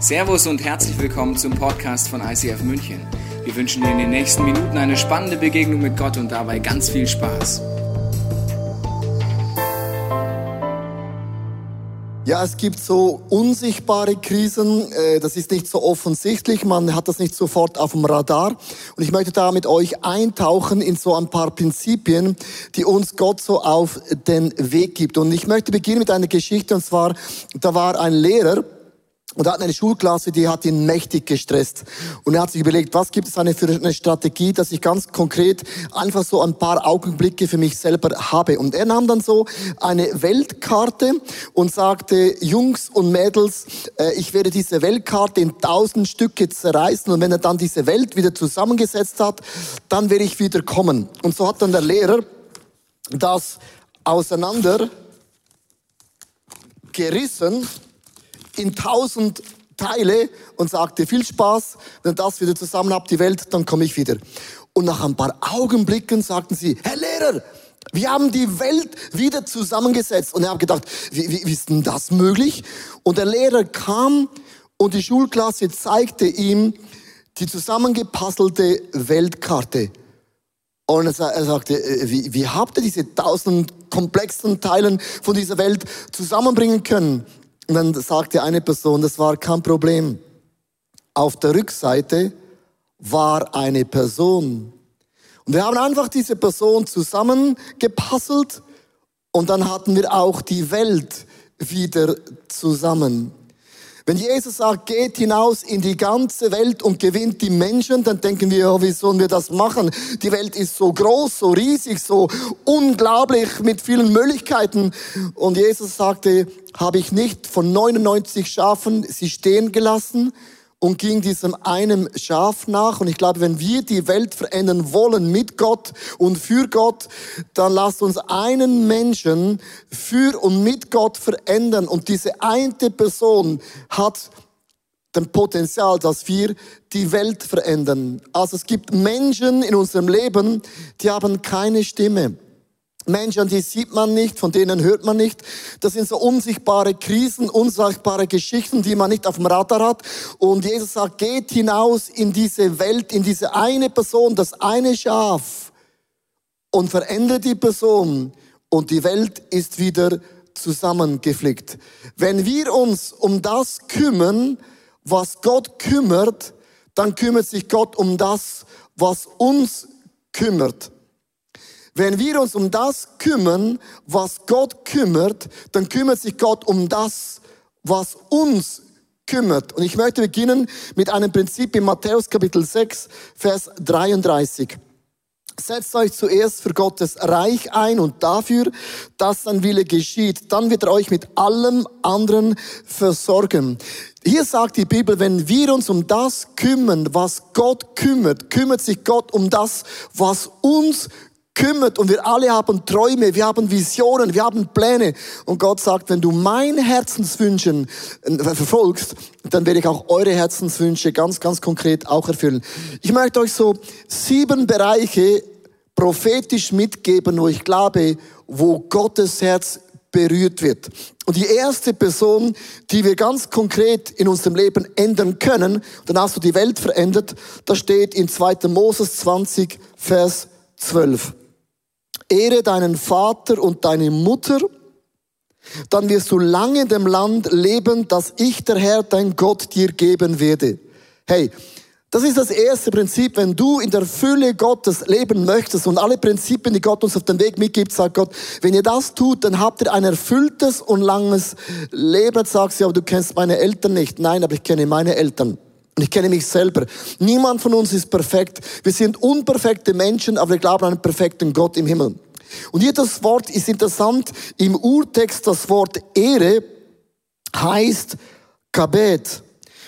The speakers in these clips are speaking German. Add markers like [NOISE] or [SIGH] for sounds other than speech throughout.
Servus und herzlich willkommen zum Podcast von ICF München. Wir wünschen dir in den nächsten Minuten eine spannende Begegnung mit Gott und dabei ganz viel Spaß. Ja, es gibt so unsichtbare Krisen, äh, das ist nicht so offensichtlich, man hat das nicht sofort auf dem Radar. Und ich möchte da mit euch eintauchen in so ein paar Prinzipien, die uns Gott so auf den Weg gibt. Und ich möchte beginnen mit einer Geschichte, und zwar, da war ein Lehrer, und er hat eine Schulklasse, die hat ihn mächtig gestresst. Und er hat sich überlegt, was gibt es eine für eine Strategie, dass ich ganz konkret einfach so ein paar Augenblicke für mich selber habe. Und er nahm dann so eine Weltkarte und sagte, Jungs und Mädels, äh, ich werde diese Weltkarte in tausend Stücke zerreißen. Und wenn er dann diese Welt wieder zusammengesetzt hat, dann werde ich wieder kommen. Und so hat dann der Lehrer das auseinander gerissen in tausend Teile und sagte, viel Spaß, wenn das wieder zusammen habt, die Welt, dann komme ich wieder. Und nach ein paar Augenblicken sagten sie, Herr Lehrer, wir haben die Welt wieder zusammengesetzt. Und er hat gedacht, wie, wie, wie ist denn das möglich? Und der Lehrer kam und die Schulklasse zeigte ihm die zusammengepasselte Weltkarte. Und er sagte, äh, wie, wie habt ihr diese tausend komplexen Teilen von dieser Welt zusammenbringen können? Und dann sagte eine Person, das war kein Problem. Auf der Rückseite war eine Person. Und wir haben einfach diese Person zusammengepasselt und dann hatten wir auch die Welt wieder zusammen. Wenn Jesus sagt, geht hinaus in die ganze Welt und gewinnt die Menschen, dann denken wir, wie sollen wir das machen? Die Welt ist so groß, so riesig, so unglaublich mit vielen Möglichkeiten. Und Jesus sagte, habe ich nicht von 99 Schafen sie stehen gelassen und ging diesem einem Schaf nach. Und ich glaube, wenn wir die Welt verändern wollen mit Gott und für Gott, dann lasst uns einen Menschen für und mit Gott verändern. Und diese eine Person hat den Potenzial, dass wir die Welt verändern. Also es gibt Menschen in unserem Leben, die haben keine Stimme. Menschen, die sieht man nicht, von denen hört man nicht. Das sind so unsichtbare Krisen, unsichtbare Geschichten, die man nicht auf dem Radar hat. Und Jesus sagt, geht hinaus in diese Welt, in diese eine Person, das eine Schaf und verändert die Person und die Welt ist wieder zusammengeflickt. Wenn wir uns um das kümmern, was Gott kümmert, dann kümmert sich Gott um das, was uns kümmert. Wenn wir uns um das kümmern, was Gott kümmert, dann kümmert sich Gott um das, was uns kümmert. Und ich möchte beginnen mit einem Prinzip in Matthäus Kapitel 6, Vers 33. Setzt euch zuerst für Gottes Reich ein und dafür, dass sein Wille geschieht. Dann wird er euch mit allem anderen versorgen. Hier sagt die Bibel, wenn wir uns um das kümmern, was Gott kümmert, kümmert sich Gott um das, was uns kümmert und wir alle haben Träume, wir haben Visionen, wir haben Pläne. Und Gott sagt, wenn du mein Herzenswünschen äh, verfolgst, dann werde ich auch eure Herzenswünsche ganz, ganz konkret auch erfüllen. Ich möchte euch so sieben Bereiche prophetisch mitgeben, wo ich glaube, wo Gottes Herz berührt wird. Und die erste Person, die wir ganz konkret in unserem Leben ändern können, dann hast du die Welt verändert, da steht in 2. Moses 20, Vers 12. Ehre deinen Vater und deine Mutter, dann wirst du lange in dem Land leben, das ich, der Herr, dein Gott, dir geben werde. Hey, das ist das erste Prinzip. Wenn du in der Fülle Gottes leben möchtest und alle Prinzipien, die Gott uns auf den Weg mitgibt, sagt Gott, wenn ihr das tut, dann habt ihr ein erfülltes und langes Leben. Sagst du, aber du kennst meine Eltern nicht. Nein, aber ich kenne meine Eltern. Und ich kenne mich selber. Niemand von uns ist perfekt. Wir sind unperfekte Menschen, aber wir glauben an einen perfekten Gott im Himmel. Und hier das Wort ist interessant. Im Urtext das Wort Ehre heißt Kabet.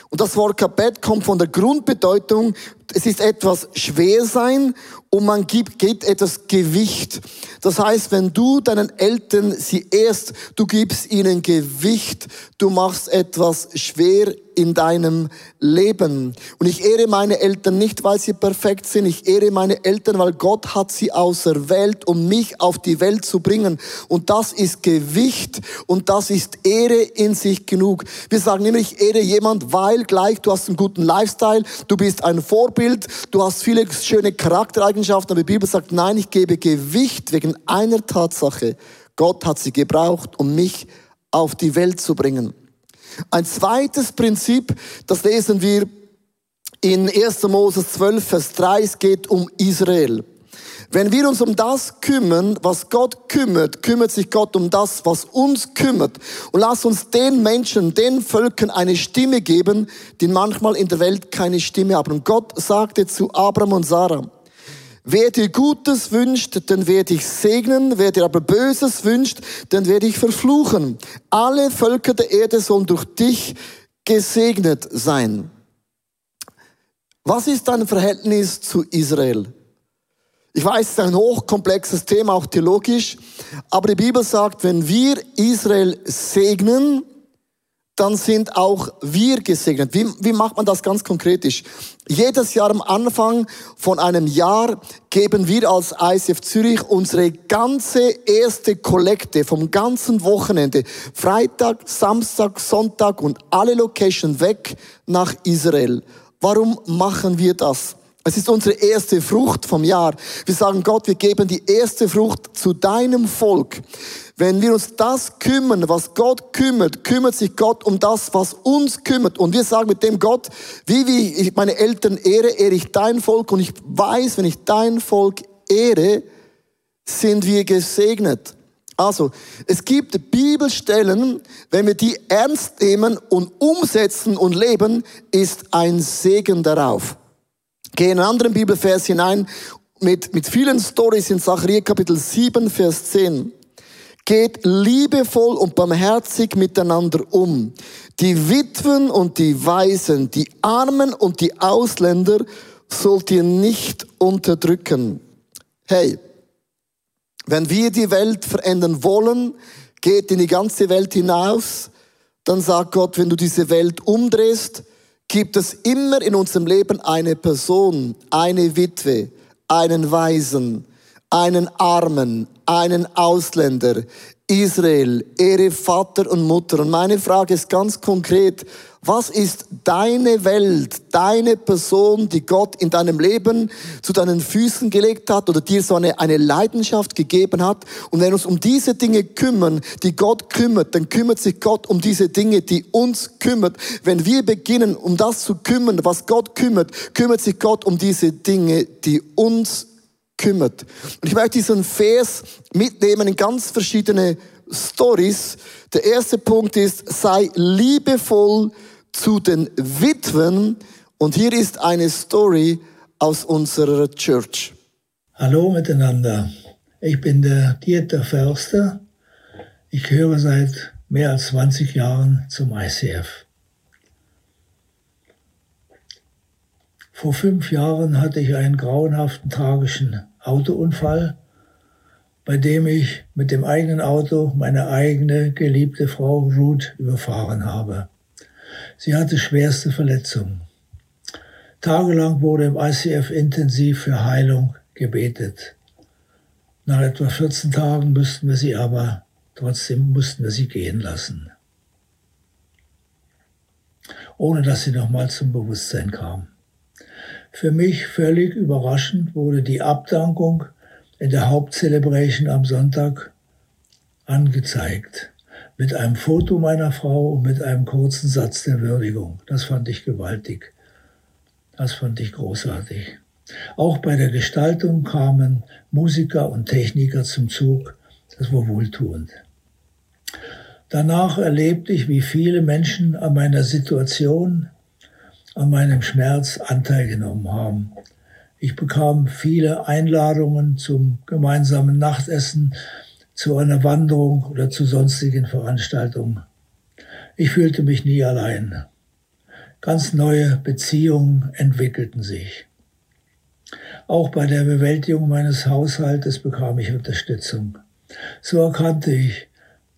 Und das Wort Kabet kommt von der Grundbedeutung es ist etwas schwer sein und man gibt, gibt etwas Gewicht. Das heißt, wenn du deinen Eltern sie erst, du gibst ihnen Gewicht, du machst etwas schwer in deinem Leben. Und ich ehre meine Eltern nicht, weil sie perfekt sind. Ich ehre meine Eltern, weil Gott hat sie auserwählt, um mich auf die Welt zu bringen. Und das ist Gewicht und das ist Ehre in sich genug. Wir sagen immer, ich ehre jemand, weil gleich du hast einen guten Lifestyle, du bist ein Vorbild, du hast viele schöne Charaktereigenschaften. Aber die Bibel sagt, nein, ich gebe Gewicht wegen einer Tatsache. Gott hat sie gebraucht, um mich auf die Welt zu bringen. Ein zweites Prinzip, das lesen wir in 1. Moses 12, Vers 3, es geht um Israel. Wenn wir uns um das kümmern, was Gott kümmert, kümmert sich Gott um das, was uns kümmert. Und lass uns den Menschen, den Völkern eine Stimme geben, die manchmal in der Welt keine Stimme haben. Und Gott sagte zu Abraham und Sarah, Wer dir Gutes wünscht, den werde ich segnen. Wer dir aber Böses wünscht, den werde ich verfluchen. Alle Völker der Erde sollen durch dich gesegnet sein. Was ist dein Verhältnis zu Israel? Ich weiß, es ist ein hochkomplexes Thema, auch theologisch, aber die Bibel sagt, wenn wir Israel segnen, dann sind auch wir gesegnet. Wie, wie macht man das ganz konkretisch? Jedes Jahr am Anfang von einem Jahr geben wir als ICF Zürich unsere ganze erste Kollekte vom ganzen Wochenende, Freitag, Samstag, Sonntag und alle Locations weg nach Israel. Warum machen wir das? Es ist unsere erste Frucht vom Jahr. Wir sagen Gott, wir geben die erste Frucht zu deinem Volk. Wenn wir uns das kümmern, was Gott kümmert, kümmert sich Gott um das, was uns kümmert. Und wir sagen mit dem Gott, wie, wie ich meine Eltern ehre, ehre ich dein Volk. Und ich weiß, wenn ich dein Volk ehre, sind wir gesegnet. Also, es gibt Bibelstellen, wenn wir die ernst nehmen und umsetzen und leben, ist ein Segen darauf. Geh in einen anderen Bibelvers hinein mit, mit vielen Stories in Zachariah Kapitel 7, Vers 10. Geht liebevoll und barmherzig miteinander um. Die Witwen und die Waisen, die Armen und die Ausländer sollt ihr nicht unterdrücken. Hey, wenn wir die Welt verändern wollen, geht in die ganze Welt hinaus, dann sagt Gott, wenn du diese Welt umdrehst, gibt es immer in unserem Leben eine Person, eine Witwe, einen Waisen, einen Armen, einen Ausländer, Israel, ihre Vater und Mutter. Und meine Frage ist ganz konkret, was ist deine Welt, deine Person, die Gott in deinem Leben zu deinen Füßen gelegt hat oder dir so eine, eine Leidenschaft gegeben hat? Und wenn wir uns um diese Dinge kümmern, die Gott kümmert, dann kümmert sich Gott um diese Dinge, die uns kümmert. Wenn wir beginnen, um das zu kümmern, was Gott kümmert, kümmert sich Gott um diese Dinge, die uns kümmert. Und ich möchte diesen Vers mitnehmen in ganz verschiedene Stories. Der erste Punkt ist, sei liebevoll zu den Witwen. Und hier ist eine Story aus unserer Church. Hallo miteinander. Ich bin der Dieter Förster. Ich gehöre seit mehr als 20 Jahren zum ICF. Vor fünf Jahren hatte ich einen grauenhaften tragischen Autounfall, bei dem ich mit dem eigenen Auto meine eigene geliebte Frau Ruth überfahren habe. Sie hatte schwerste Verletzungen. Tagelang wurde im ICF intensiv für Heilung gebetet. Nach etwa 14 Tagen mussten wir sie aber, trotzdem mussten wir sie gehen lassen. Ohne dass sie nochmal zum Bewusstsein kam. Für mich völlig überraschend wurde die Abdankung in der Hauptcelebration am Sonntag angezeigt. Mit einem Foto meiner Frau und mit einem kurzen Satz der Würdigung. Das fand ich gewaltig. Das fand ich großartig. Auch bei der Gestaltung kamen Musiker und Techniker zum Zug. Das war wohltuend. Danach erlebte ich, wie viele Menschen an meiner Situation an meinem Schmerz Anteil genommen haben. Ich bekam viele Einladungen zum gemeinsamen Nachtessen, zu einer Wanderung oder zu sonstigen Veranstaltungen. Ich fühlte mich nie allein. Ganz neue Beziehungen entwickelten sich. Auch bei der Bewältigung meines Haushaltes bekam ich Unterstützung. So erkannte ich,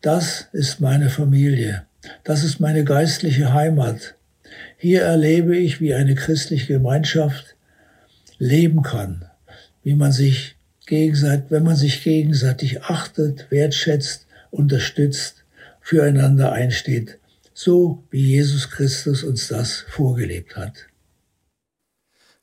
das ist meine Familie, das ist meine geistliche Heimat. Hier erlebe ich, wie eine christliche Gemeinschaft leben kann, wie man sich gegenseitig, wenn man sich gegenseitig achtet, wertschätzt, unterstützt, füreinander einsteht, so wie Jesus Christus uns das vorgelebt hat.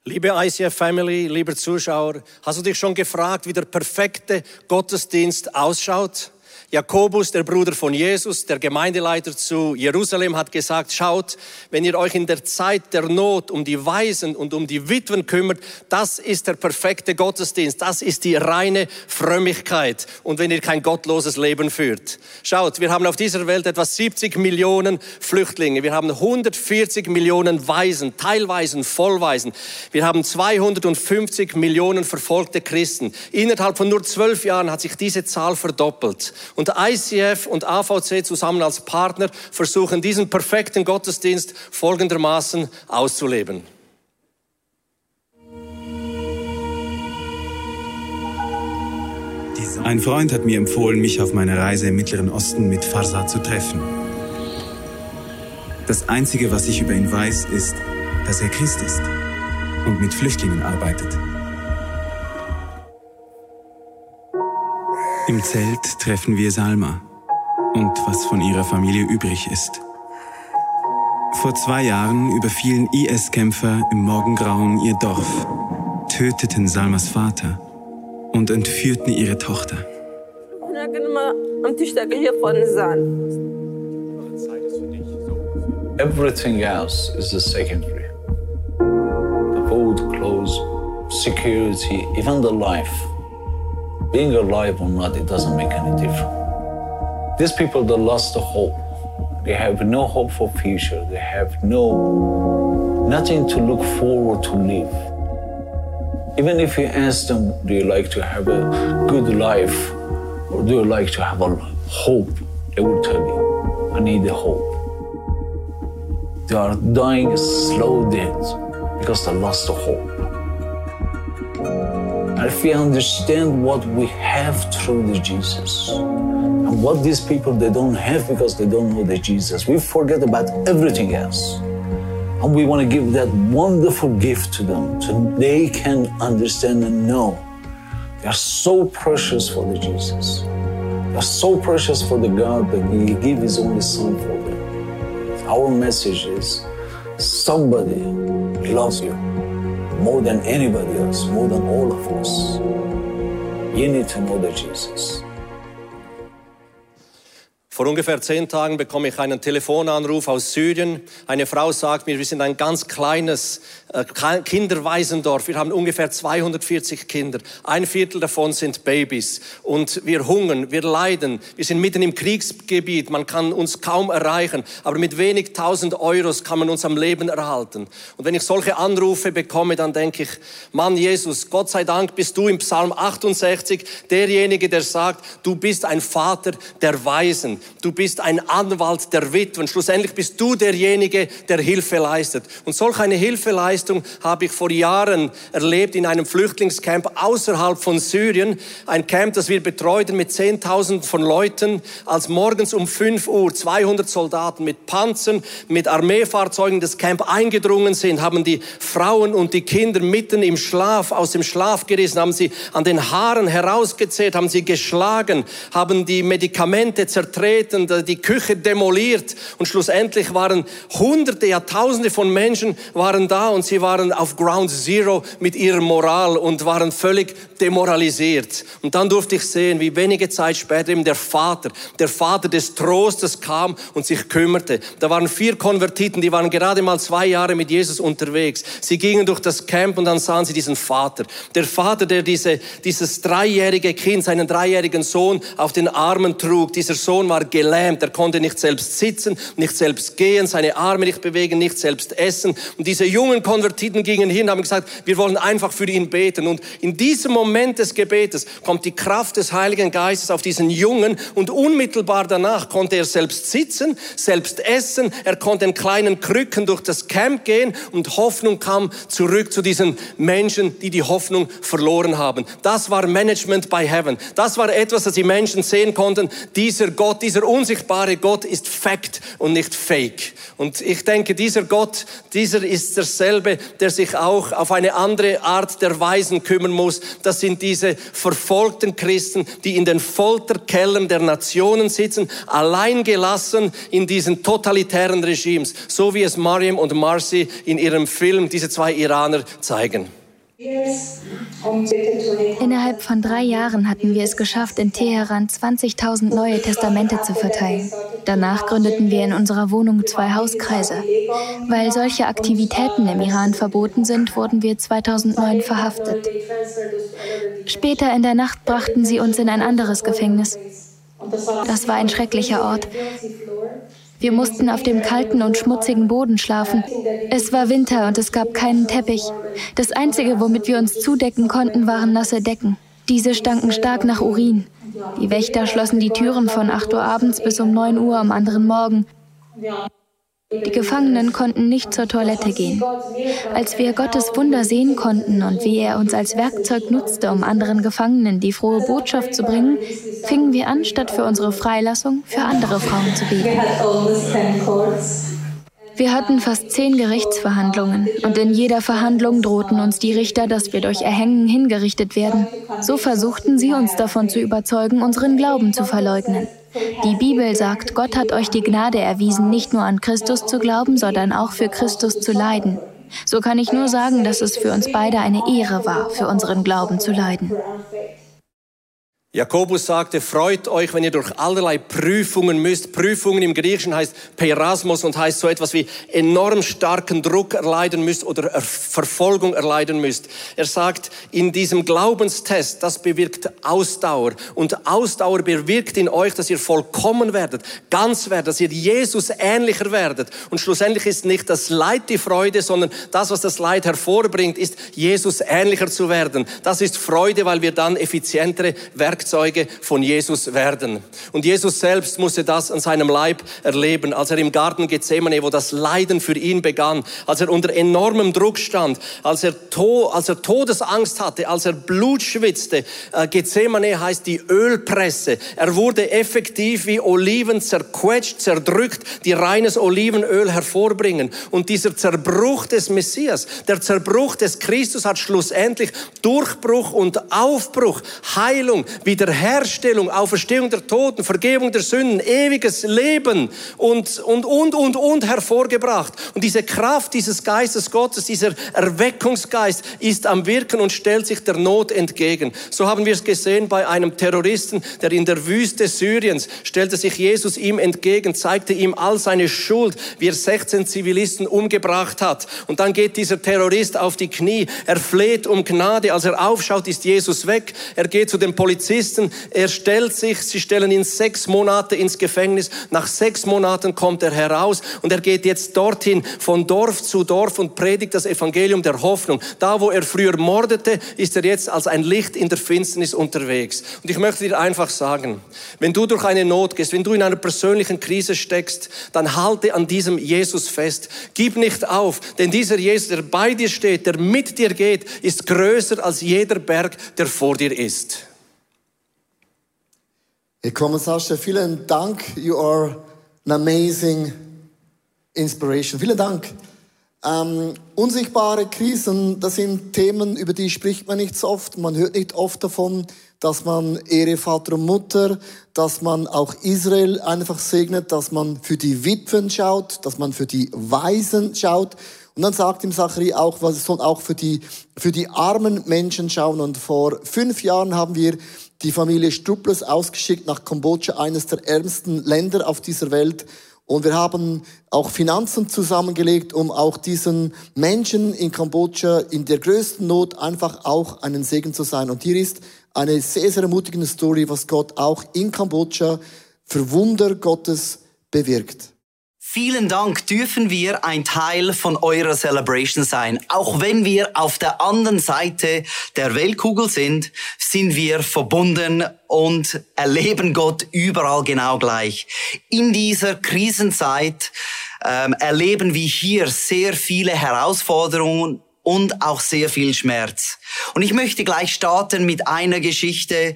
Liebe ICF Family, liebe Zuschauer, hast du dich schon gefragt, wie der perfekte Gottesdienst ausschaut? Jakobus, der Bruder von Jesus, der Gemeindeleiter zu Jerusalem, hat gesagt, schaut, wenn ihr euch in der Zeit der Not um die Waisen und um die Witwen kümmert, das ist der perfekte Gottesdienst, das ist die reine Frömmigkeit. Und wenn ihr kein gottloses Leben führt. Schaut, wir haben auf dieser Welt etwa 70 Millionen Flüchtlinge, wir haben 140 Millionen Waisen, Teilweisen, Vollweisen, wir haben 250 Millionen verfolgte Christen. Innerhalb von nur zwölf Jahren hat sich diese Zahl verdoppelt. Und ICF und AVC zusammen als Partner versuchen diesen perfekten Gottesdienst folgendermaßen auszuleben. Ein Freund hat mir empfohlen, mich auf meiner Reise im Mittleren Osten mit Farsa zu treffen. Das Einzige, was ich über ihn weiß, ist, dass er Christ ist und mit Flüchtlingen arbeitet. Im Zelt treffen wir Salma und was von ihrer Familie übrig ist. Vor zwei Jahren überfielen IS-Kämpfer im Morgengrauen ihr Dorf, töteten Salmas Vater und entführten ihre Tochter. Everything else is a secondary. The food, clothes, security, even the life being alive or not, it doesn't make any difference. These people that lost the hope, they have no hope for future. They have no nothing to look forward to live. Even if you ask them, do you like to have a good life or do you like to have a hope? They will tell you, I need a hope. They are dying a slow death because they lost the hope. If we understand what we have through the Jesus and what these people they don't have because they don't know the Jesus, we forget about everything else. And we want to give that wonderful gift to them so they can understand and know they are so precious for the Jesus. They are so precious for the God that He gave His only Son for them. Our message is somebody loves you more than anybody else, more than all of us. You need to know that Jesus. Vor ungefähr zehn Tagen bekomme ich einen Telefonanruf aus Syrien. Eine Frau sagt mir, wir sind ein ganz kleines äh, Kinderwaisendorf. Wir haben ungefähr 240 Kinder. Ein Viertel davon sind Babys. Und wir hungern, wir leiden. Wir sind mitten im Kriegsgebiet. Man kann uns kaum erreichen. Aber mit wenig tausend Euros kann man uns am Leben erhalten. Und wenn ich solche Anrufe bekomme, dann denke ich, Mann Jesus, Gott sei Dank bist du im Psalm 68 derjenige, der sagt, du bist ein Vater der Weisen. Du bist ein Anwalt der Witwen. Schlussendlich bist du derjenige, der Hilfe leistet. Und solch eine Hilfeleistung habe ich vor Jahren erlebt in einem Flüchtlingscamp außerhalb von Syrien. Ein Camp, das wir betreuten mit 10.000 von Leuten. Als morgens um 5 Uhr 200 Soldaten mit Panzern, mit Armeefahrzeugen in das Camp eingedrungen sind, haben die Frauen und die Kinder mitten im Schlaf aus dem Schlaf gerissen, haben sie an den Haaren herausgezehrt, haben sie geschlagen, haben die Medikamente zertreten, getreten, die Küche demoliert und schlussendlich waren Hunderte, ja Tausende von Menschen waren da und sie waren auf Ground Zero mit ihrer Moral und waren völlig demoralisiert. Und dann durfte ich sehen, wie wenige Zeit später eben der Vater, der Vater des Trostes kam und sich kümmerte. Da waren vier Konvertiten, die waren gerade mal zwei Jahre mit Jesus unterwegs. Sie gingen durch das Camp und dann sahen sie diesen Vater. Der Vater, der diese, dieses dreijährige Kind, seinen dreijährigen Sohn auf den Armen trug. Dieser Sohn war gelähmt, er konnte nicht selbst sitzen, nicht selbst gehen, seine Arme nicht bewegen, nicht selbst essen. Und diese Jungen Nicht-Konvertiten gingen hin und haben gesagt, wir wollen einfach für ihn beten. Und in diesem Moment des Gebetes kommt die Kraft des Heiligen Geistes auf diesen Jungen und unmittelbar danach konnte er selbst sitzen, selbst essen, er konnte in kleinen Krücken durch das Camp gehen und Hoffnung kam zurück zu diesen Menschen, die die Hoffnung verloren haben. Das war Management by Heaven. Das war etwas, das die Menschen sehen konnten. Dieser Gott, dieser unsichtbare Gott ist Fact und nicht Fake. Und ich denke, dieser Gott, dieser ist derselbe, der sich auch auf eine andere Art der Weisen kümmern muss. Das sind diese verfolgten Christen, die in den Folterkellern der Nationen sitzen, allein gelassen in diesen totalitären Regimes, so wie es Mariam und Marcy in ihrem Film, diese zwei Iraner, zeigen. Innerhalb von drei Jahren hatten wir es geschafft, in Teheran 20.000 neue Testamente zu verteilen. Danach gründeten wir in unserer Wohnung zwei Hauskreise. Weil solche Aktivitäten im Iran verboten sind, wurden wir 2009 verhaftet. Später in der Nacht brachten sie uns in ein anderes Gefängnis. Das war ein schrecklicher Ort. Wir mussten auf dem kalten und schmutzigen Boden schlafen. Es war Winter und es gab keinen Teppich. Das Einzige, womit wir uns zudecken konnten, waren nasse Decken. Diese stanken stark nach Urin. Die Wächter schlossen die Türen von 8 Uhr abends bis um 9 Uhr am anderen Morgen. Die Gefangenen konnten nicht zur Toilette gehen. Als wir Gottes Wunder sehen konnten und wie er uns als Werkzeug nutzte, um anderen Gefangenen die frohe Botschaft zu bringen, fingen wir an, statt für unsere Freilassung für andere Frauen zu beten. Wir hatten fast zehn Gerichtsverhandlungen und in jeder Verhandlung drohten uns die Richter, dass wir durch Erhängen hingerichtet werden. So versuchten sie uns davon zu überzeugen, unseren Glauben zu verleugnen. Die Bibel sagt, Gott hat euch die Gnade erwiesen, nicht nur an Christus zu glauben, sondern auch für Christus zu leiden. So kann ich nur sagen, dass es für uns beide eine Ehre war, für unseren Glauben zu leiden. Jakobus sagte, freut euch, wenn ihr durch allerlei Prüfungen müsst. Prüfungen im Griechischen heißt Perasmus und heißt so etwas wie enorm starken Druck erleiden müsst oder Verfolgung erleiden müsst. Er sagt, in diesem Glaubenstest, das bewirkt Ausdauer. Und Ausdauer bewirkt in euch, dass ihr vollkommen werdet, ganz werdet, dass ihr Jesus ähnlicher werdet. Und schlussendlich ist nicht das Leid die Freude, sondern das, was das Leid hervorbringt, ist Jesus ähnlicher zu werden. Das ist Freude, weil wir dann effizientere Werke Werkzeuge von Jesus werden. Und Jesus selbst musste das an seinem Leib erleben, als er im Garten Gethsemane, wo das Leiden für ihn begann, als er unter enormem Druck stand, als er, to als er Todesangst hatte, als er Blut schwitzte. Äh, Gethsemane heißt die Ölpresse. Er wurde effektiv wie Oliven zerquetscht, zerdrückt, die reines Olivenöl hervorbringen. Und dieser Zerbruch des Messias, der Zerbruch des Christus hat schlussendlich Durchbruch und Aufbruch, Heilung, Wiederherstellung, Auferstehung der Toten, Vergebung der Sünden, ewiges Leben und, und, und, und, und hervorgebracht. Und diese Kraft dieses Geistes Gottes, dieser Erweckungsgeist ist am Wirken und stellt sich der Not entgegen. So haben wir es gesehen bei einem Terroristen, der in der Wüste Syriens stellte sich Jesus ihm entgegen, zeigte ihm all seine Schuld, wie er 16 Zivilisten umgebracht hat. Und dann geht dieser Terrorist auf die Knie, er fleht um Gnade. Als er aufschaut, ist Jesus weg. Er geht zu dem Polizisten Polizisten. Er stellt sich, sie stellen ihn sechs Monate ins Gefängnis. Nach sechs Monaten kommt er heraus und er geht jetzt dorthin von Dorf zu Dorf und predigt das Evangelium der Hoffnung. Da, wo er früher mordete, ist er jetzt als ein Licht in der Finsternis unterwegs. Und ich möchte dir einfach sagen, wenn du durch eine Not gehst, wenn du in einer persönlichen Krise steckst, dann halte an diesem Jesus fest. Gib nicht auf, denn dieser Jesus, der bei dir steht, der mit dir geht, ist größer als jeder Berg, der vor dir ist. Hey, komm, Sascha, vielen Dank. You are an amazing inspiration. Vielen Dank. Ähm, unsichtbare Krisen, das sind Themen, über die spricht man nicht so oft. Man hört nicht oft davon, dass man Ehre Vater und Mutter, dass man auch Israel einfach segnet, dass man für die Witwen schaut, dass man für die Waisen schaut. Und dann sagt ihm Zachary auch, was soll auch für die, für die armen Menschen schauen. Und vor fünf Jahren haben wir die Familie Strupples ausgeschickt nach Kambodscha, eines der ärmsten Länder auf dieser Welt. Und wir haben auch Finanzen zusammengelegt, um auch diesen Menschen in Kambodscha in der größten Not einfach auch einen Segen zu sein. Und hier ist eine sehr, sehr ermutigende Story, was Gott auch in Kambodscha für Wunder Gottes bewirkt. Vielen Dank, dürfen wir ein Teil von eurer Celebration sein. Auch wenn wir auf der anderen Seite der Weltkugel sind, sind wir verbunden und erleben Gott überall genau gleich. In dieser Krisenzeit ähm, erleben wir hier sehr viele Herausforderungen und auch sehr viel Schmerz. Und ich möchte gleich starten mit einer Geschichte,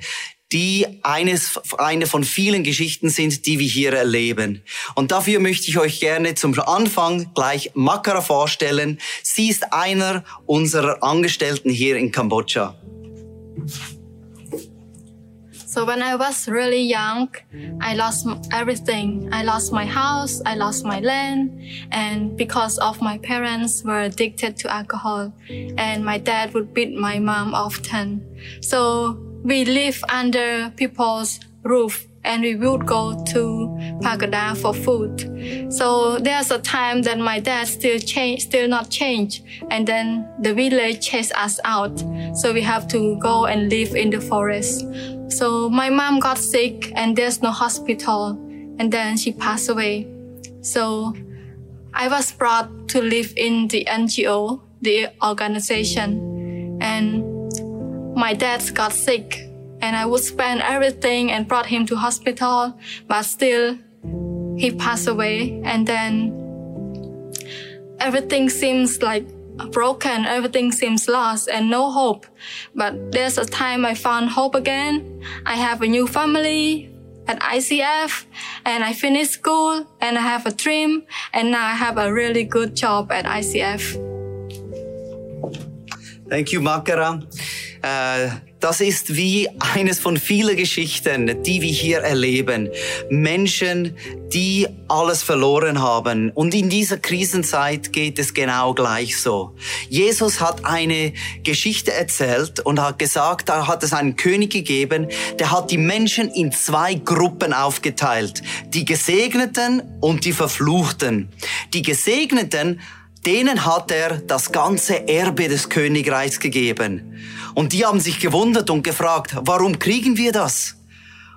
die eines, eine von vielen Geschichten sind, die wir hier erleben. Und dafür möchte ich euch gerne zum Anfang gleich Makara vorstellen. Sie ist einer unserer Angestellten hier in Kambodscha. So when I was really young, I lost everything. I lost my house, I lost my land, and because of my parents were addicted to alcohol, and my dad would beat my mom often. So we live under people's roof and we would go to Pagoda for food. So there's a time that my dad still change, still not change, and then the village chased us out. So we have to go and live in the forest. So my mom got sick and there's no hospital, and then she passed away. So I was brought to live in the NGO, the organization, and my dad got sick and I would spend everything and brought him to hospital, but still he passed away. And then everything seems like broken, everything seems lost and no hope. But there's a time I found hope again. I have a new family at ICF and I finished school and I have a dream and now I have a really good job at ICF. Thank you, Makara. Uh, das ist wie eines von vielen Geschichten, die wir hier erleben. Menschen, die alles verloren haben. Und in dieser Krisenzeit geht es genau gleich so. Jesus hat eine Geschichte erzählt und hat gesagt, da hat es einen König gegeben, der hat die Menschen in zwei Gruppen aufgeteilt. Die Gesegneten und die Verfluchten. Die Gesegneten denen hat er das ganze Erbe des Königreichs gegeben. Und die haben sich gewundert und gefragt, warum kriegen wir das?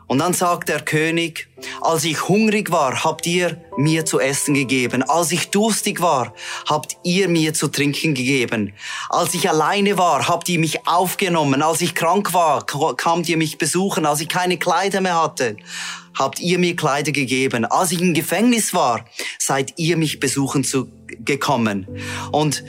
Und dann sagt der König, als ich hungrig war, habt ihr mir zu essen gegeben. Als ich durstig war, habt ihr mir zu trinken gegeben. Als ich alleine war, habt ihr mich aufgenommen. Als ich krank war, kamt ihr mich besuchen. Als ich keine Kleider mehr hatte, habt ihr mir Kleider gegeben. Als ich im Gefängnis war, seid ihr mich besuchen zu, gekommen. Und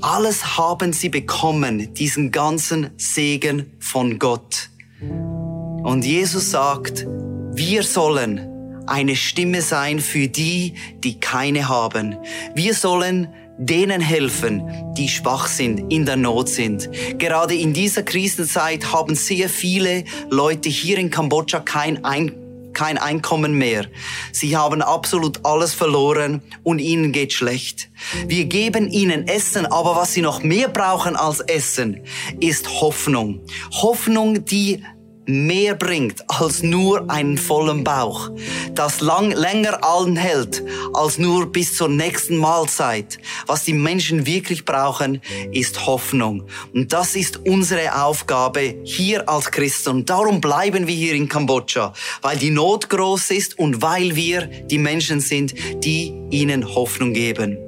alles haben sie bekommen, diesen ganzen Segen von Gott. Und Jesus sagt, wir sollen eine Stimme sein für die, die keine haben. Wir sollen denen helfen, die schwach sind, in der Not sind. Gerade in dieser Krisenzeit haben sehr viele Leute hier in Kambodscha kein Einkommen kein Einkommen mehr. Sie haben absolut alles verloren und ihnen geht schlecht. Wir geben ihnen Essen, aber was sie noch mehr brauchen als Essen, ist Hoffnung. Hoffnung, die mehr bringt als nur einen vollen Bauch, das lang, länger anhält als nur bis zur nächsten Mahlzeit. Was die Menschen wirklich brauchen, ist Hoffnung. Und das ist unsere Aufgabe hier als Christen. Und darum bleiben wir hier in Kambodscha, weil die Not groß ist und weil wir die Menschen sind, die ihnen Hoffnung geben.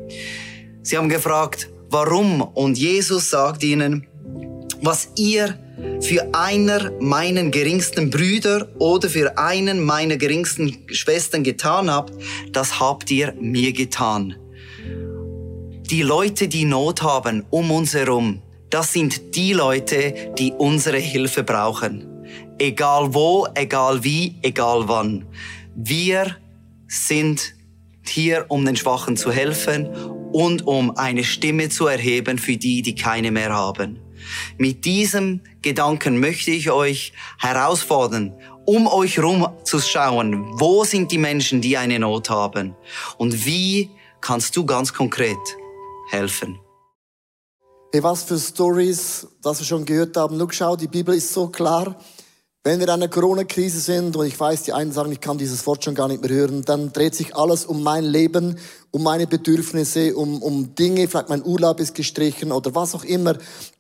Sie haben gefragt, warum? Und Jesus sagt ihnen, was ihr für einer meinen geringsten Brüder oder für einen meiner geringsten Schwestern getan habt, das habt ihr mir getan. Die Leute, die Not haben um uns herum, das sind die Leute, die unsere Hilfe brauchen. Egal wo, egal wie, egal wann. Wir sind hier, um den Schwachen zu helfen und um eine Stimme zu erheben für die, die keine mehr haben. Mit diesem Gedanken möchte ich euch herausfordern, um euch herum zu schauen, wo sind die Menschen, die eine Not haben und wie kannst du ganz konkret helfen. Hey, was für Stories, das wir schon gehört haben. Schau, die Bibel ist so klar. Wenn wir in einer Corona-Krise sind und ich weiß, die einen sagen, ich kann dieses Wort schon gar nicht mehr hören, dann dreht sich alles um mein Leben, um meine Bedürfnisse, um, um Dinge, vielleicht mein Urlaub ist gestrichen oder was auch immer.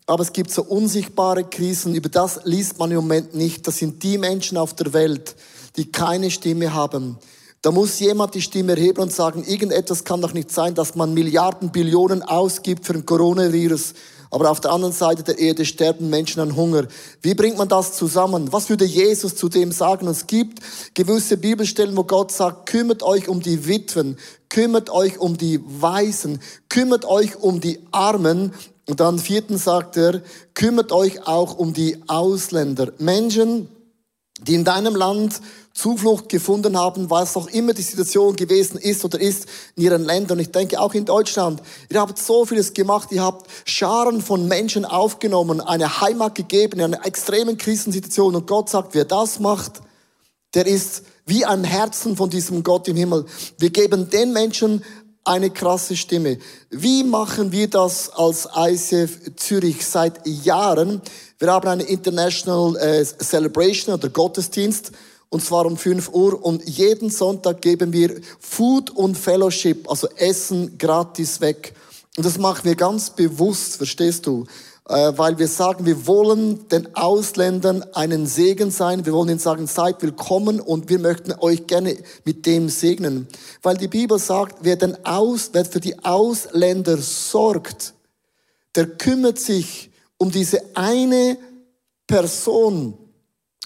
Aber es gibt so unsichtbare Krisen, über das liest man im Moment nicht. Das sind die Menschen auf der Welt, die keine Stimme haben. Da muss jemand die Stimme erheben und sagen, irgendetwas kann doch nicht sein, dass man Milliarden, Billionen ausgibt für ein Coronavirus aber auf der anderen Seite der Erde sterben Menschen an Hunger. Wie bringt man das zusammen? Was würde Jesus zu dem sagen? es gibt gewisse Bibelstellen, wo Gott sagt, kümmert euch um die Witwen, kümmert euch um die Waisen, kümmert euch um die Armen. Und dann vierten sagt er, kümmert euch auch um die Ausländer. Menschen, die in deinem Land Zuflucht gefunden haben, was auch immer die Situation gewesen ist oder ist in ihren Ländern. Ich denke auch in Deutschland. Ihr habt so vieles gemacht. Ihr habt Scharen von Menschen aufgenommen, eine Heimat gegeben in einer extremen Krisensituation. Und Gott sagt, wer das macht, der ist wie ein Herzen von diesem Gott im Himmel. Wir geben den Menschen eine krasse Stimme. Wie machen wir das als ICF Zürich seit Jahren? Wir haben eine International äh, Celebration oder Gottesdienst und zwar um 5 Uhr und jeden Sonntag geben wir Food und Fellowship, also Essen gratis weg. Und das machen wir ganz bewusst, verstehst du? Äh, weil wir sagen, wir wollen den Ausländern einen Segen sein. Wir wollen ihnen sagen, seid willkommen und wir möchten euch gerne mit dem segnen. Weil die Bibel sagt, wer, den Aus, wer für die Ausländer sorgt, der kümmert sich um diese eine Person,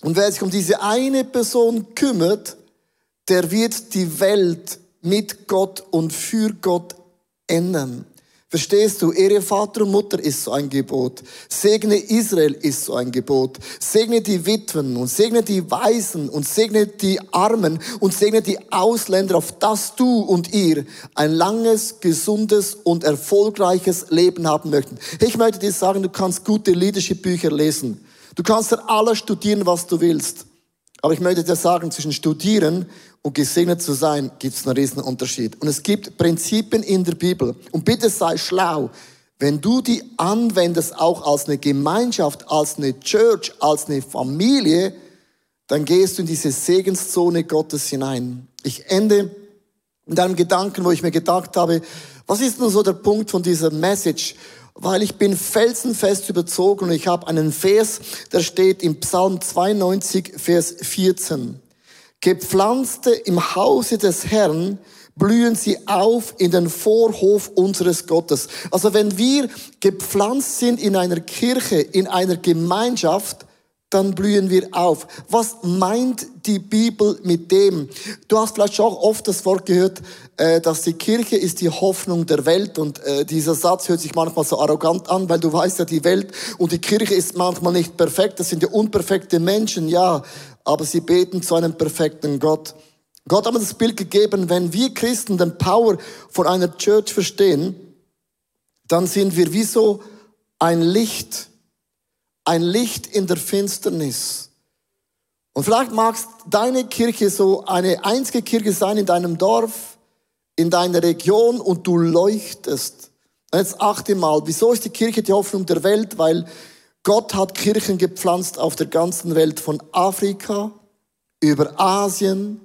und wer sich um diese eine Person kümmert, der wird die Welt mit Gott und für Gott ändern. Verstehst du? Ehre Vater und Mutter ist so ein Gebot. Segne Israel ist so ein Gebot. Segne die Witwen und segne die Waisen und segne die Armen und segne die Ausländer, auf dass du und ihr ein langes, gesundes und erfolgreiches Leben haben möchten. Ich möchte dir sagen, du kannst gute Leadership-Bücher lesen. Du kannst dann alles studieren, was du willst. Aber ich möchte dir sagen, zwischen studieren und gesegnet zu sein, gibt es einen riesen Unterschied. Und es gibt Prinzipien in der Bibel. Und bitte sei schlau. Wenn du die anwendest, auch als eine Gemeinschaft, als eine Church, als eine Familie, dann gehst du in diese Segenszone Gottes hinein. Ich ende mit einem Gedanken, wo ich mir gedacht habe, was ist nun so der Punkt von dieser Message? Weil ich bin felsenfest überzogen und ich habe einen Vers, der steht im Psalm 92, Vers 14. Gepflanzte im Hause des Herrn blühen sie auf in den Vorhof unseres Gottes. Also wenn wir gepflanzt sind in einer Kirche, in einer Gemeinschaft, dann blühen wir auf. Was meint die Bibel mit dem? Du hast vielleicht auch oft das Wort gehört, äh, dass die Kirche ist die Hoffnung der Welt und äh, dieser Satz hört sich manchmal so arrogant an, weil du weißt ja, die Welt und die Kirche ist manchmal nicht perfekt, das sind ja unperfekte Menschen, ja, aber sie beten zu einem perfekten Gott. Gott hat mir das Bild gegeben, wenn wir Christen den Power von einer Church verstehen, dann sind wir wie so ein Licht, ein Licht in der Finsternis. Und vielleicht magst deine Kirche so eine einzige Kirche sein in deinem Dorf, in deiner Region und du leuchtest. Und jetzt achte mal, wieso ist die Kirche die Hoffnung der Welt? Weil Gott hat Kirchen gepflanzt auf der ganzen Welt, von Afrika über Asien,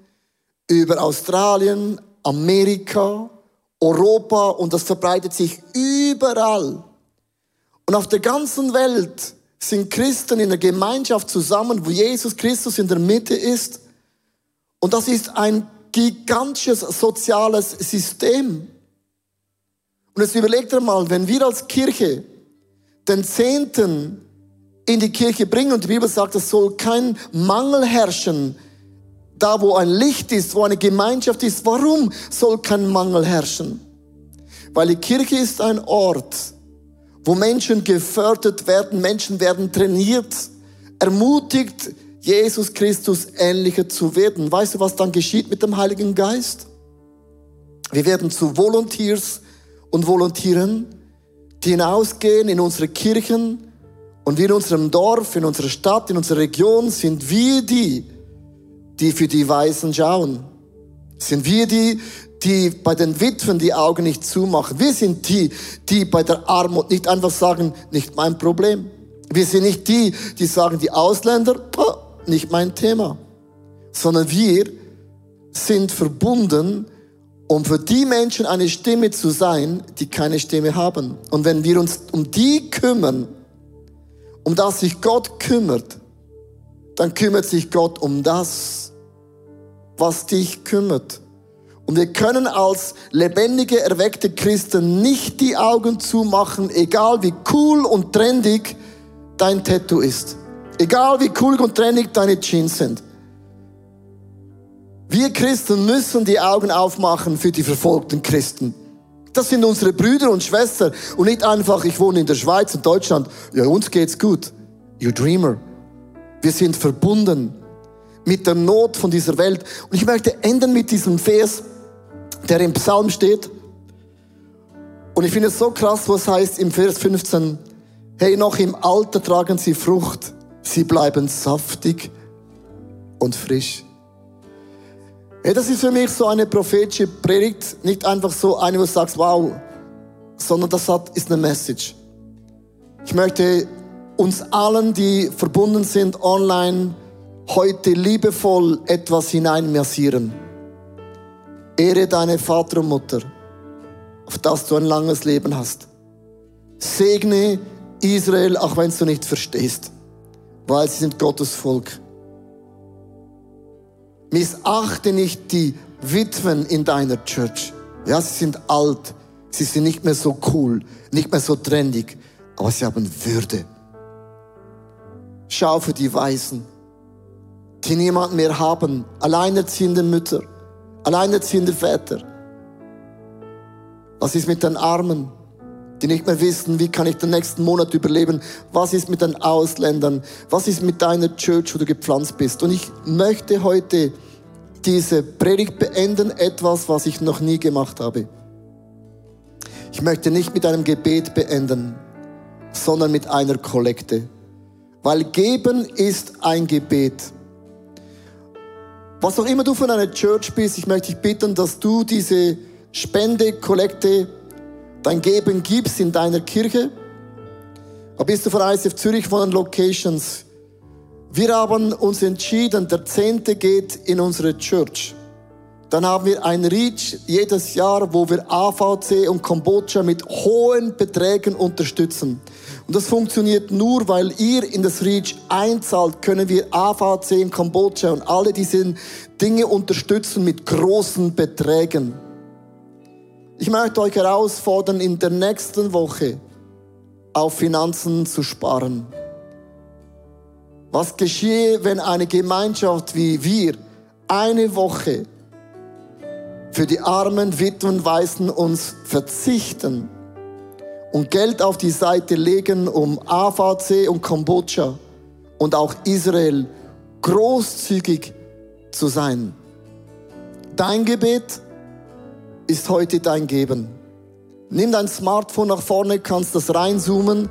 über Australien, Amerika, Europa und das verbreitet sich überall. Und auf der ganzen Welt sind Christen in der Gemeinschaft zusammen, wo Jesus Christus in der Mitte ist. Und das ist ein gigantisches soziales System. Und jetzt überlegt ihr mal, wenn wir als Kirche den Zehnten in die Kirche bringen und die Bibel sagt, es soll kein Mangel herrschen, da wo ein Licht ist, wo eine Gemeinschaft ist, warum soll kein Mangel herrschen? Weil die Kirche ist ein Ort, wo Menschen gefördert werden, Menschen werden trainiert, ermutigt, Jesus Christus ähnlicher zu werden. Weißt du, was dann geschieht mit dem Heiligen Geist? Wir werden zu Volunteers und Volontieren, die hinausgehen in unsere Kirchen und in unserem Dorf, in unserer Stadt, in unserer Region sind wir die, die für die Weisen schauen. Sind wir die, die bei den Witwen die Augen nicht zumachen. Wir sind die, die bei der Armut nicht einfach sagen, nicht mein Problem. Wir sind nicht die, die sagen, die Ausländer, nicht mein Thema. Sondern wir sind verbunden, um für die Menschen eine Stimme zu sein, die keine Stimme haben. Und wenn wir uns um die kümmern, um das sich Gott kümmert, dann kümmert sich Gott um das, was dich kümmert. Und wir können als lebendige, erweckte Christen nicht die Augen zumachen, egal wie cool und trendig dein Tattoo ist. Egal wie cool und trendig deine Jeans sind. Wir Christen müssen die Augen aufmachen für die verfolgten Christen. Das sind unsere Brüder und Schwestern und nicht einfach, ich wohne in der Schweiz und Deutschland. Ja, uns geht's gut. You dreamer. Wir sind verbunden mit der Not von dieser Welt. Und ich möchte enden mit diesem Vers, der im Psalm steht. Und ich finde es so krass, was heißt im Vers 15, hey, noch im Alter tragen sie Frucht, sie bleiben saftig und frisch. Hey, das ist für mich so eine prophetische Predigt, nicht einfach so eine, wo du sagst, wow, sondern das hat, ist eine Message. Ich möchte uns allen, die verbunden sind online, heute liebevoll etwas hineinmassieren. Ehre deine Vater und Mutter, auf das du ein langes Leben hast. Segne Israel, auch wenn du nicht verstehst, weil sie sind Gottes Volk. Missachte nicht die Witwen in deiner Church. Ja, sie sind alt, sie sind nicht mehr so cool, nicht mehr so trendig, aber sie haben Würde. Schau für die Weisen, die niemand mehr haben, alleinerziehende Mütter, alleinerziehende Väter. Was ist mit den Armen, die nicht mehr wissen, wie kann ich den nächsten Monat überleben? Was ist mit den Ausländern? Was ist mit deiner Church, wo du gepflanzt bist? Und ich möchte heute diese Predigt beenden, etwas, was ich noch nie gemacht habe. Ich möchte nicht mit einem Gebet beenden, sondern mit einer Kollekte. Weil geben ist ein Gebet. Was auch immer du von einer Church bist, ich möchte dich bitten, dass du diese Spende, Kollekte, dein Geben gibst in deiner Kirche. Aber bist du von ICF Zürich von den Locations? Wir haben uns entschieden, der Zehnte geht in unsere Church. Dann haben wir ein Reach jedes Jahr, wo wir AVC und Kambodscha mit hohen Beträgen unterstützen. Und das funktioniert nur, weil ihr in das Reach einzahlt, können wir AVC in Kambodscha und alle diese Dinge unterstützen mit großen Beträgen. Ich möchte euch herausfordern, in der nächsten Woche auf Finanzen zu sparen. Was geschehe, wenn eine Gemeinschaft wie wir eine Woche für die armen Witwen, Weißen uns verzichten und Geld auf die Seite legen, um AVC und Kambodscha und auch Israel großzügig zu sein. Dein Gebet ist heute dein Geben. Nimm dein Smartphone nach vorne, kannst das reinzoomen.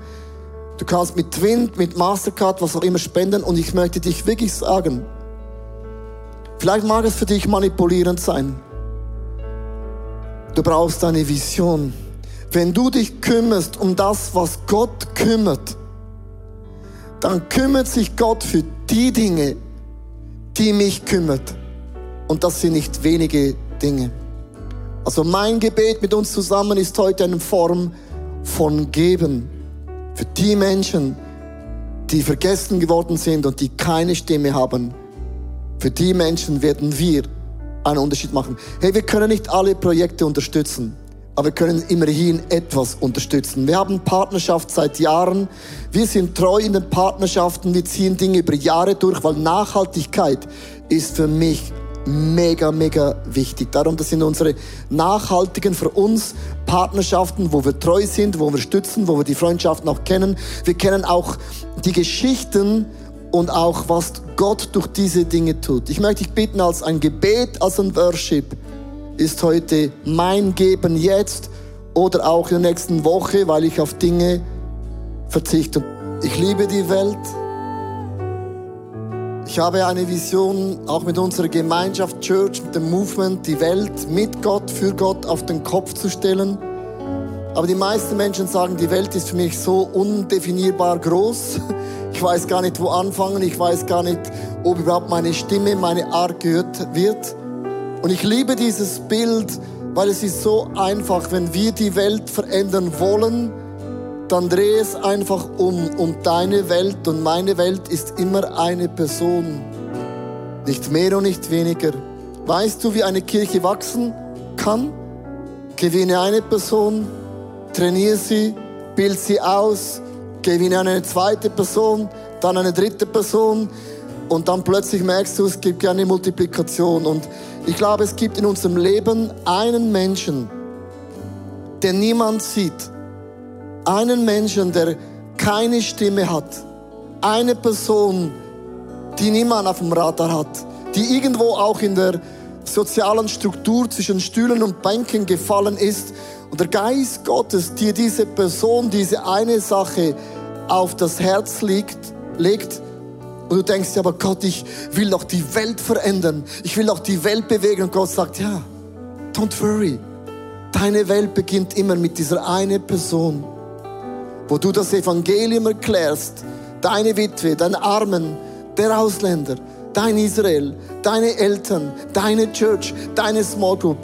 Du kannst mit Twin, mit Mastercard, was auch immer spenden. Und ich möchte dich wirklich sagen, vielleicht mag es für dich manipulierend sein. Du brauchst eine Vision. Wenn du dich kümmerst um das, was Gott kümmert, dann kümmert sich Gott für die Dinge, die mich kümmert. Und das sind nicht wenige Dinge. Also mein Gebet mit uns zusammen ist heute eine Form von Geben. Für die Menschen, die vergessen geworden sind und die keine Stimme haben, für die Menschen werden wir einen Unterschied machen. Hey, wir können nicht alle Projekte unterstützen, aber wir können immerhin etwas unterstützen. Wir haben Partnerschaft seit Jahren. Wir sind treu in den Partnerschaften. Wir ziehen Dinge über Jahre durch, weil Nachhaltigkeit ist für mich mega, mega wichtig. Darum, das sind unsere nachhaltigen für uns Partnerschaften, wo wir treu sind, wo wir stützen, wo wir die Freundschaften auch kennen. Wir kennen auch die Geschichten und auch, was Gott durch diese Dinge tut. Ich möchte dich bitten, als ein Gebet, als ein Worship, ist heute mein Geben jetzt oder auch in der nächsten Woche, weil ich auf Dinge verzichte. Ich liebe die Welt. Ich habe eine Vision, auch mit unserer Gemeinschaft Church, mit dem Movement, die Welt mit Gott, für Gott auf den Kopf zu stellen. Aber die meisten Menschen sagen, die Welt ist für mich so undefinierbar groß. [LAUGHS] Ich weiß gar nicht, wo anfangen. Ich weiß gar nicht, ob überhaupt meine Stimme, meine Art gehört wird. Und ich liebe dieses Bild, weil es ist so einfach, wenn wir die Welt verändern wollen, dann dreh es einfach um. Und deine Welt und meine Welt ist immer eine Person. Nicht mehr und nicht weniger. Weißt du, wie eine Kirche wachsen kann? Gewinne eine Person, trainiere sie, bild sie aus, gewinne eine zweite Person, dann eine dritte Person und dann plötzlich merkst du, es gibt eine Multiplikation. Und ich glaube, es gibt in unserem Leben einen Menschen, den niemand sieht. Einen Menschen, der keine Stimme hat. Eine Person, die niemand auf dem Radar hat. Die irgendwo auch in der sozialen Struktur zwischen Stühlen und Bänken gefallen ist. Und der Geist Gottes dir diese Person, diese eine Sache auf das Herz legt, legt und du denkst dir, aber Gott, ich will doch die Welt verändern. Ich will doch die Welt bewegen. Und Gott sagt, ja, don't worry. Deine Welt beginnt immer mit dieser eine Person, wo du das Evangelium erklärst. Deine Witwe, dein Armen, der Ausländer, dein Israel, deine Eltern, deine Church, deine Small Group.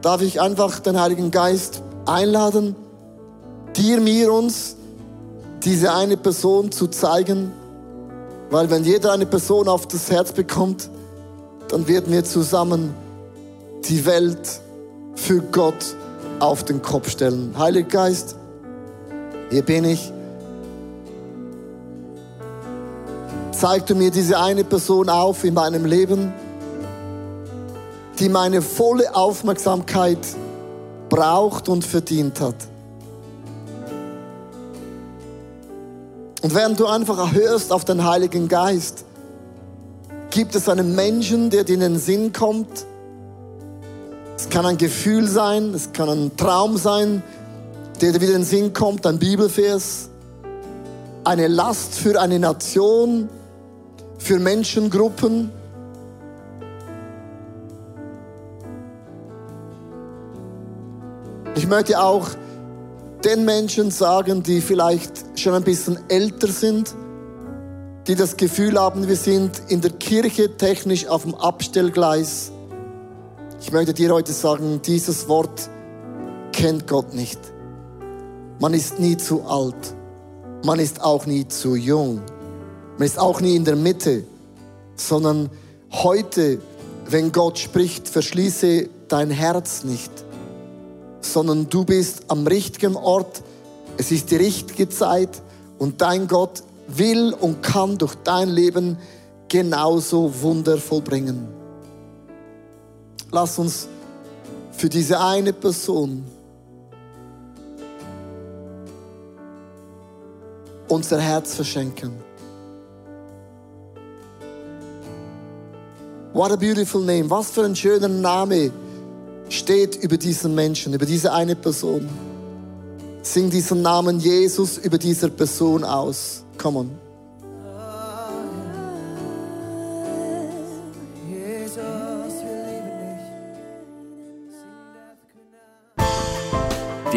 Darf ich einfach den Heiligen Geist einladen, dir, mir, uns diese eine Person zu zeigen, weil wenn jeder eine Person auf das Herz bekommt, dann werden wir zusammen die Welt für Gott auf den Kopf stellen. Heiliger Geist, hier bin ich. Zeig du mir diese eine Person auf in meinem Leben, die meine volle Aufmerksamkeit braucht und verdient hat. Und während du einfach hörst auf den Heiligen Geist, gibt es einen Menschen, der dir in den Sinn kommt. Es kann ein Gefühl sein, es kann ein Traum sein, der dir wieder in den Sinn kommt, ein Bibelvers, eine Last für eine Nation, für Menschengruppen. Ich möchte auch den Menschen sagen, die vielleicht schon ein bisschen älter sind, die das Gefühl haben, wir sind in der Kirche technisch auf dem Abstellgleis. Ich möchte dir heute sagen, dieses Wort kennt Gott nicht. Man ist nie zu alt. Man ist auch nie zu jung. Man ist auch nie in der Mitte, sondern heute, wenn Gott spricht, verschließe dein Herz nicht sondern du bist am richtigen Ort. Es ist die richtige Zeit und dein Gott will und kann durch dein Leben genauso Wunder vollbringen. Lass uns für diese eine Person unser Herz verschenken. What a beautiful name. Was für ein schöner Name steht über diesen Menschen, über diese eine Person. Sing diesen Namen Jesus über dieser Person aus. Come on.